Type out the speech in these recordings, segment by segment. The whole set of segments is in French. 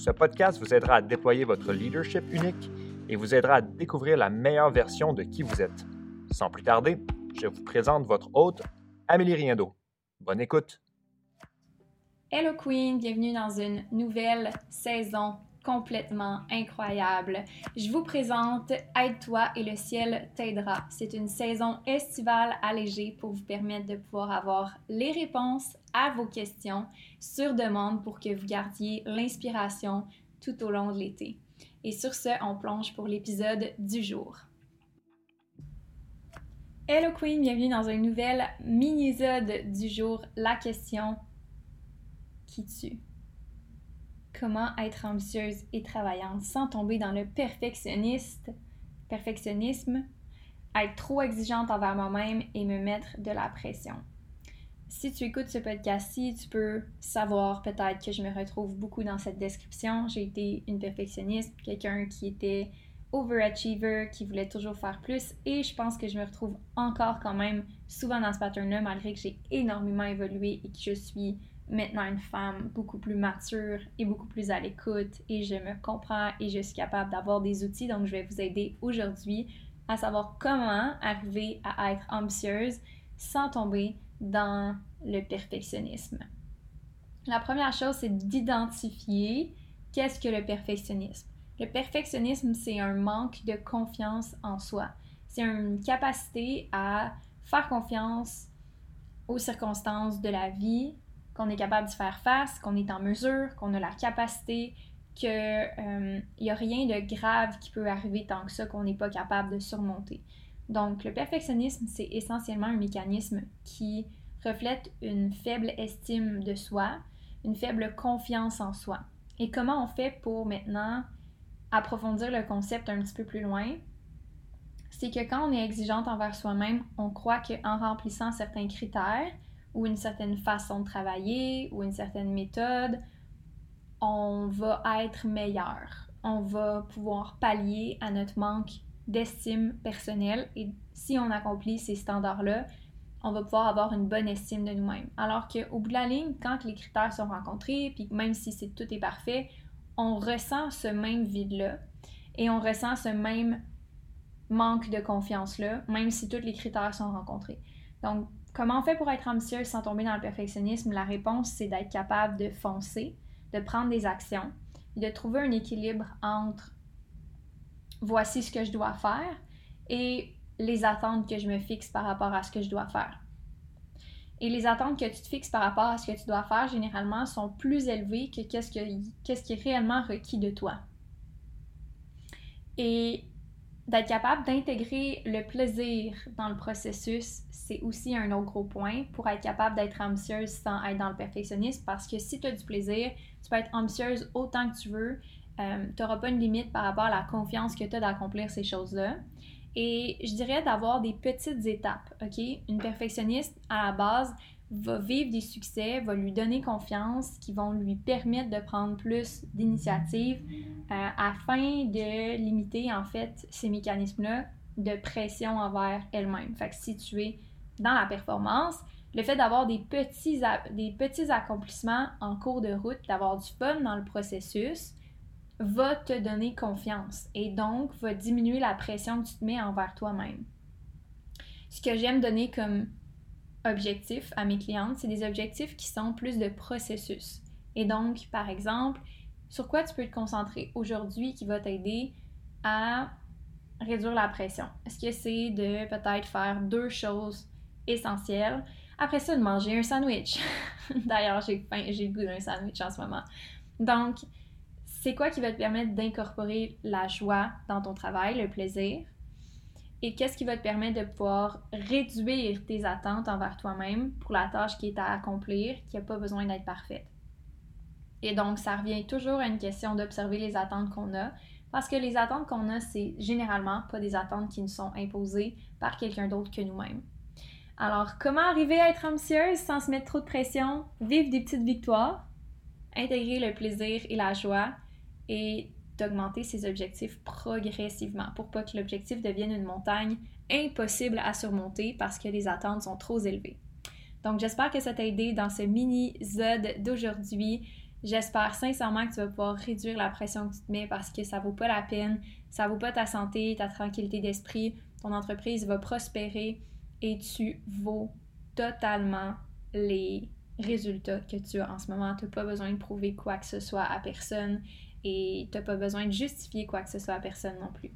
ce podcast vous aidera à déployer votre leadership unique et vous aidera à découvrir la meilleure version de qui vous êtes. Sans plus tarder, je vous présente votre hôte, Amélie Riendo. Bonne écoute. Hello Queen, bienvenue dans une nouvelle saison complètement incroyable. Je vous présente Aide-toi et le ciel t'aidera. C'est une saison estivale allégée pour vous permettre de pouvoir avoir les réponses à vos questions sur demande pour que vous gardiez l'inspiration tout au long de l'été. Et sur ce, on plonge pour l'épisode du jour. Hello Queen, bienvenue dans un nouvel mini-isode du jour. La question qui tue comment être ambitieuse et travaillante sans tomber dans le perfectionniste, perfectionnisme, être trop exigeante envers moi-même et me mettre de la pression. Si tu écoutes ce podcast-ci, tu peux savoir peut-être que je me retrouve beaucoup dans cette description. J'ai été une perfectionniste, quelqu'un qui était overachiever, qui voulait toujours faire plus et je pense que je me retrouve encore quand même souvent dans ce pattern-là malgré que j'ai énormément évolué et que je suis maintenant une femme beaucoup plus mature et beaucoup plus à l'écoute et je me comprends et je suis capable d'avoir des outils. Donc, je vais vous aider aujourd'hui à savoir comment arriver à être ambitieuse sans tomber dans le perfectionnisme. La première chose, c'est d'identifier qu'est-ce que le perfectionnisme. Le perfectionnisme, c'est un manque de confiance en soi. C'est une capacité à faire confiance aux circonstances de la vie, qu'on est capable de faire face, qu'on est en mesure, qu'on a la capacité, qu'il n'y euh, a rien de grave qui peut arriver tant que ça qu'on n'est pas capable de surmonter. Donc, le perfectionnisme, c'est essentiellement un mécanisme qui reflète une faible estime de soi, une faible confiance en soi. Et comment on fait pour maintenant approfondir le concept un petit peu plus loin? C'est que quand on est exigeante envers soi-même, on croit qu'en remplissant certains critères, ou une certaine façon de travailler ou une certaine méthode, on va être meilleur. On va pouvoir pallier à notre manque d'estime personnelle et si on accomplit ces standards-là, on va pouvoir avoir une bonne estime de nous-mêmes. Alors qu'au bout de la ligne, quand les critères sont rencontrés, puis même si c'est, tout est parfait, on ressent ce même vide-là et on ressent ce même manque de confiance-là, même si tous les critères sont rencontrés. Donc, Comment on fait pour être ambitieuse sans tomber dans le perfectionnisme? La réponse, c'est d'être capable de foncer, de prendre des actions, de trouver un équilibre entre voici ce que je dois faire et les attentes que je me fixe par rapport à ce que je dois faire. Et les attentes que tu te fixes par rapport à ce que tu dois faire, généralement, sont plus élevées que qu'est-ce, qu'est-ce qui est réellement requis de toi. Et d'être capable d'intégrer le plaisir dans le processus, c'est aussi un autre gros point pour être capable d'être ambitieuse sans être dans le perfectionnisme parce que si tu as du plaisir, tu peux être ambitieuse autant que tu veux. Euh, tu n'auras pas une limite par rapport à la confiance que tu as d'accomplir ces choses-là. Et je dirais d'avoir des petites étapes, OK? Une perfectionniste, à la base, va vivre des succès, va lui donner confiance, qui vont lui permettre de prendre plus d'initiatives euh, afin de limiter en fait ces mécanismes-là de pression envers elle-même. Fait que si tu es dans la performance, le fait d'avoir des petits, des petits accomplissements en cours de route, d'avoir du fun dans le processus, va te donner confiance et donc va diminuer la pression que tu te mets envers toi-même. Ce que j'aime donner comme objectifs à mes clientes, c'est des objectifs qui sont plus de processus. Et donc, par exemple, sur quoi tu peux te concentrer aujourd'hui qui va t'aider à réduire la pression? Est-ce que c'est de peut-être faire deux choses essentielles? Après ça, de manger un sandwich. D'ailleurs, j'ai j'ai le goût d'un sandwich en ce moment. Donc, c'est quoi qui va te permettre d'incorporer la joie dans ton travail, le plaisir? et qu'est-ce qui va te permettre de pouvoir réduire tes attentes envers toi-même pour la tâche qui est à accomplir, qui n'a pas besoin d'être parfaite? Et donc, ça revient toujours à une question d'observer les attentes qu'on a, parce que les attentes qu'on a, c'est généralement pas des attentes qui nous sont imposées par quelqu'un d'autre que nous-mêmes. Alors, comment arriver à être ambitieuse sans se mettre trop de pression, vivre des petites victoires, intégrer le plaisir et la joie et d'augmenter ses objectifs progressivement pour pas que l'objectif devienne une montagne impossible à surmonter parce que les attentes sont trop élevées. Donc j'espère que ça t'a aidé dans ce mini zod d'aujourd'hui. J'espère sincèrement que tu vas pouvoir réduire la pression que tu te mets parce que ça vaut pas la peine, ça vaut pas ta santé, ta tranquillité d'esprit, ton entreprise va prospérer et tu vaux totalement les résultats que tu as en ce moment. Tu n'as pas besoin de prouver quoi que ce soit à personne et tu n'as pas besoin de justifier quoi que ce soit à personne non plus.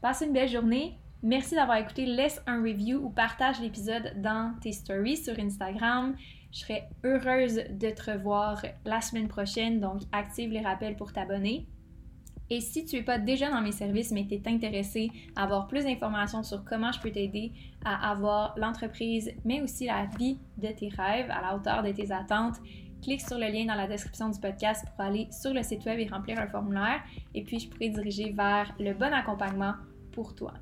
Passe une belle journée. Merci d'avoir écouté. Laisse un review ou partage l'épisode dans tes stories sur Instagram. Je serais heureuse de te revoir la semaine prochaine, donc active les rappels pour t'abonner. Et si tu n'es pas déjà dans mes services, mais tu es intéressé à avoir plus d'informations sur comment je peux t'aider à avoir l'entreprise, mais aussi la vie de tes rêves à la hauteur de tes attentes, clique sur le lien dans la description du podcast pour aller sur le site web et remplir un formulaire. Et puis, je pourrai diriger vers le bon accompagnement pour toi.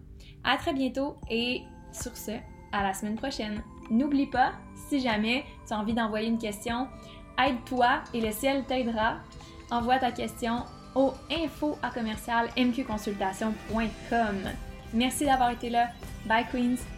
À très bientôt et sur ce, à la semaine prochaine. N'oublie pas, si jamais tu as envie d'envoyer une question, aide-toi et le ciel t'aidera. Envoie ta question au info mqconsultation.com. Merci d'avoir été là. Bye Queens!